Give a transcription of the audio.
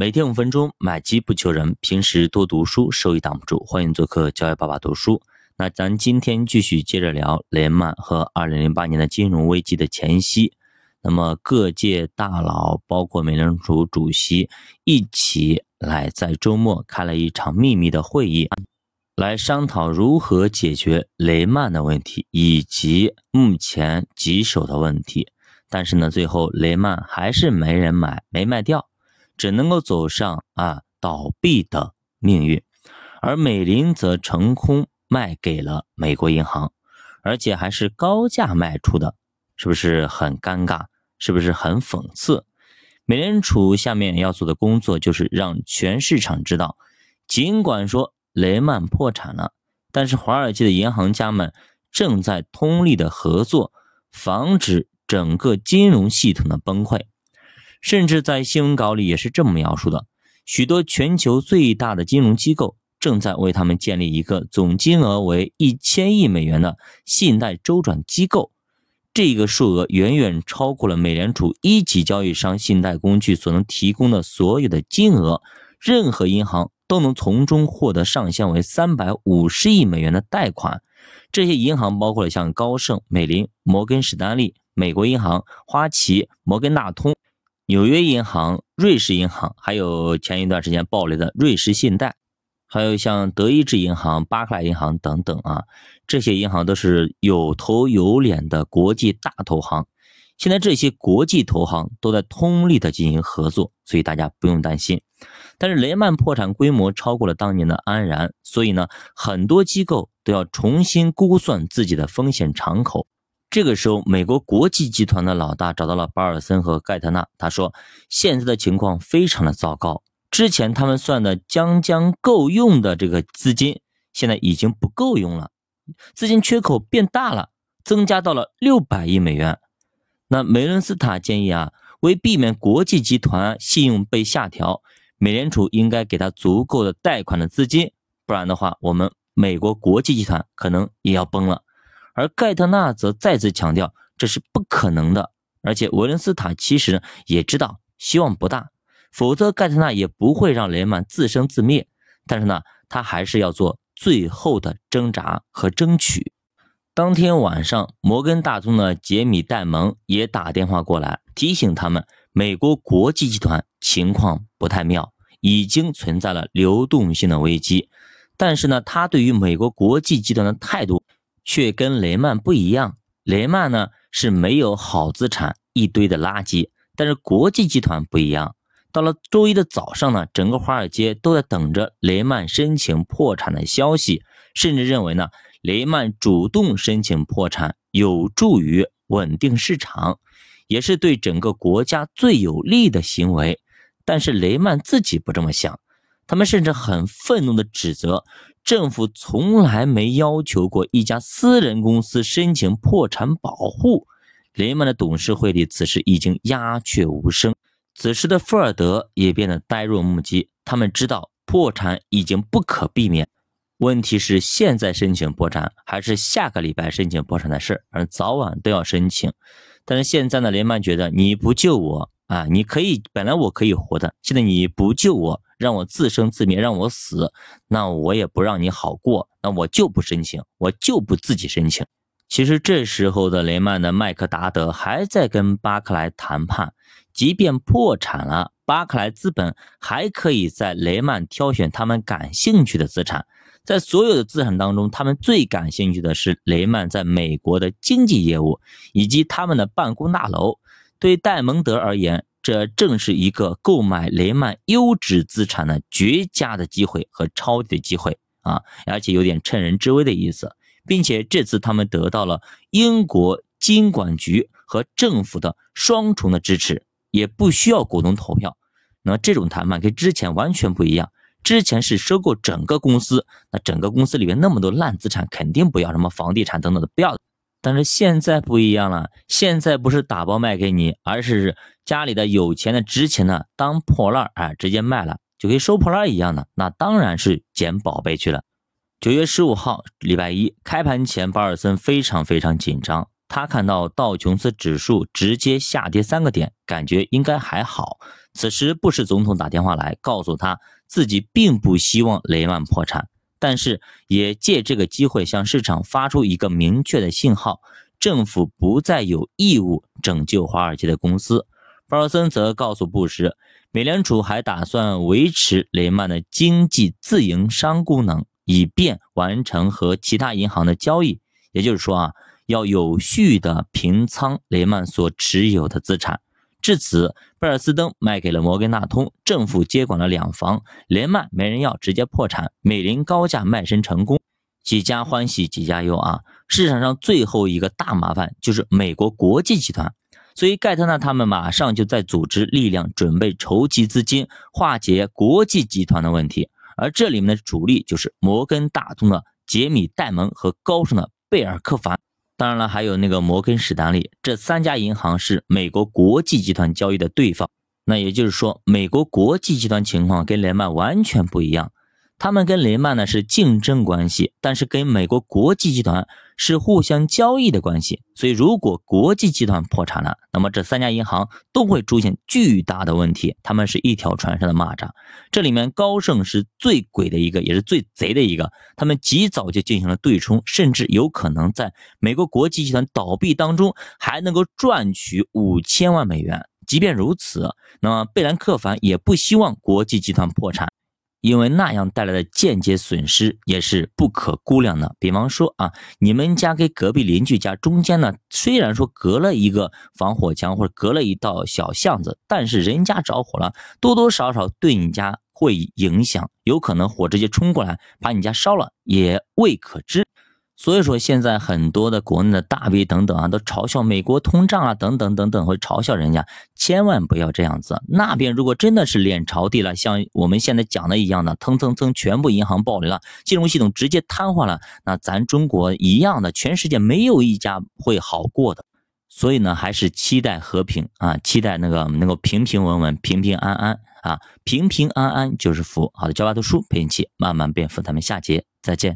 每天五分钟，买基不求人。平时多读书，收益挡不住。欢迎做客教育爸爸读书。那咱今天继续接着聊雷曼和二零零八年的金融危机的前夕。那么各界大佬，包括美联储主席，一起来在周末开了一场秘密的会议，来商讨如何解决雷曼的问题以及目前棘手的问题。但是呢，最后雷曼还是没人买，没卖掉。只能够走上啊倒闭的命运，而美林则成功卖给了美国银行，而且还是高价卖出的，是不是很尴尬？是不是很讽刺？美联储下面要做的工作就是让全市场知道，尽管说雷曼破产了，但是华尔街的银行家们正在通力的合作，防止整个金融系统的崩溃。甚至在新闻稿里也是这么描述的：许多全球最大的金融机构正在为他们建立一个总金额为一千亿美元的信贷周转机构。这个数额远远超过了美联储一级交易商信贷工具所能提供的所有的金额。任何银行都能从中获得上限为三百五十亿美元的贷款。这些银行包括了像高盛、美林、摩根士丹利、美国银行、花旗、摩根大通。纽约银行、瑞士银行，还有前一段时间暴雷的瑞士信贷，还有像德意志银行、巴克莱银行等等啊，这些银行都是有头有脸的国际大投行。现在这些国际投行都在通力的进行合作，所以大家不用担心。但是雷曼破产规模超过了当年的安然，所以呢，很多机构都要重新估算自己的风险敞口。这个时候，美国国际集团的老大找到了巴尔森和盖特纳。他说：“现在的情况非常的糟糕，之前他们算的将将够用的这个资金，现在已经不够用了，资金缺口变大了，增加到了六百亿美元。”那梅伦斯塔建议啊，为避免国际集团信用被下调，美联储应该给他足够的贷款的资金，不然的话，我们美国国际集团可能也要崩了。而盖特纳则再次强调这是不可能的，而且维伦斯塔其实也知道希望不大，否则盖特纳也不会让雷曼自生自灭。但是呢，他还是要做最后的挣扎和争取。当天晚上，摩根大通的杰米戴蒙也打电话过来提醒他们，美国国际集团情况不太妙，已经存在了流动性的危机。但是呢，他对于美国国际集团的态度。却跟雷曼不一样，雷曼呢是没有好资产，一堆的垃圾。但是国际集团不一样，到了周一的早上呢，整个华尔街都在等着雷曼申请破产的消息，甚至认为呢，雷曼主动申请破产有助于稳定市场，也是对整个国家最有利的行为。但是雷曼自己不这么想，他们甚至很愤怒地指责。政府从来没要求过一家私人公司申请破产保护。雷曼的董事会里此时已经鸦雀无声，此时的富尔德也变得呆若木鸡。他们知道破产已经不可避免，问题是现在申请破产还是下个礼拜申请破产的事而早晚都要申请。但是现在呢，雷曼觉得你不救我啊，你可以本来我可以活的，现在你不救我。让我自生自灭，让我死，那我也不让你好过，那我就不申请，我就不自己申请。其实这时候的雷曼的麦克达德还在跟巴克莱谈判，即便破产了，巴克莱资本还可以在雷曼挑选他们感兴趣的资产，在所有的资产当中，他们最感兴趣的是雷曼在美国的经济业务以及他们的办公大楼。对戴蒙德而言。这正是一个购买雷曼优质资产的绝佳的机会和抄底的机会啊，而且有点趁人之危的意思，并且这次他们得到了英国金管局和政府的双重的支持，也不需要股东投票。那这种谈判跟之前完全不一样，之前是收购整个公司，那整个公司里面那么多烂资产，肯定不要什么房地产等等的不要。但是现在不一样了，现在不是打包卖给你，而是家里的有钱的、值钱的当破烂儿，直接卖了就跟收破烂一样的，那当然是捡宝贝去了。九月十五号，礼拜一开盘前，巴尔森非常非常紧张，他看到道琼斯指数直接下跌三个点，感觉应该还好，此时布什总统打电话来告诉他自己并不希望雷曼破产，但是也借这个机会向市场发出一个明确的信号：政府不再有义务拯救华尔街的公司。鲍尔森则告诉布什，美联储还打算维持雷曼的经济自营商功能，以便完成和其他银行的交易。也就是说啊，要有序的平仓雷曼所持有的资产。至此，贝尔斯登卖给了摩根大通，政府接管了两房，连曼没人要，直接破产。美林高价卖身成功，几家欢喜几家忧啊！市场上最后一个大麻烦就是美国国际集团。所以盖特纳他们马上就在组织力量，准备筹集资金，化解国际集团的问题。而这里面的主力就是摩根大通的杰米·戴蒙和高盛的贝尔克凡，当然了，还有那个摩根史丹利。这三家银行是美国国际集团交易的对方。那也就是说，美国国际集团情况跟雷曼完全不一样。他们跟雷曼呢是竞争关系，但是跟美国国际集团是互相交易的关系。所以，如果国际集团破产了，那么这三家银行都会出现巨大的问题。他们是一条船上的蚂蚱。这里面高盛是最鬼的一个，也是最贼的一个。他们及早就进行了对冲，甚至有可能在美国国际集团倒闭当中还能够赚取五千万美元。即便如此，那么贝兰克凡也不希望国际集团破产。因为那样带来的间接损失也是不可估量的。比方说啊，你们家跟隔壁邻居家中间呢，虽然说隔了一个防火墙或者隔了一道小巷子，但是人家着火了，多多少少对你家会影响，有可能火直接冲过来把你家烧了，也未可知。所以说，现在很多的国内的大 V 等等啊，都嘲笑美国通胀啊，等等等等，会嘲笑人家，千万不要这样子。那边如果真的是脸朝地了，像我们现在讲的一样的，蹭蹭蹭，全部银行暴雷了，金融系统直接瘫痪了，那咱中国一样的，全世界没有一家会好过的。所以呢，还是期待和平啊，期待那个能够平平稳稳、平平安安啊，平平安安就是福。好的，教爸读书陪你一起慢慢变富，咱们下节再见。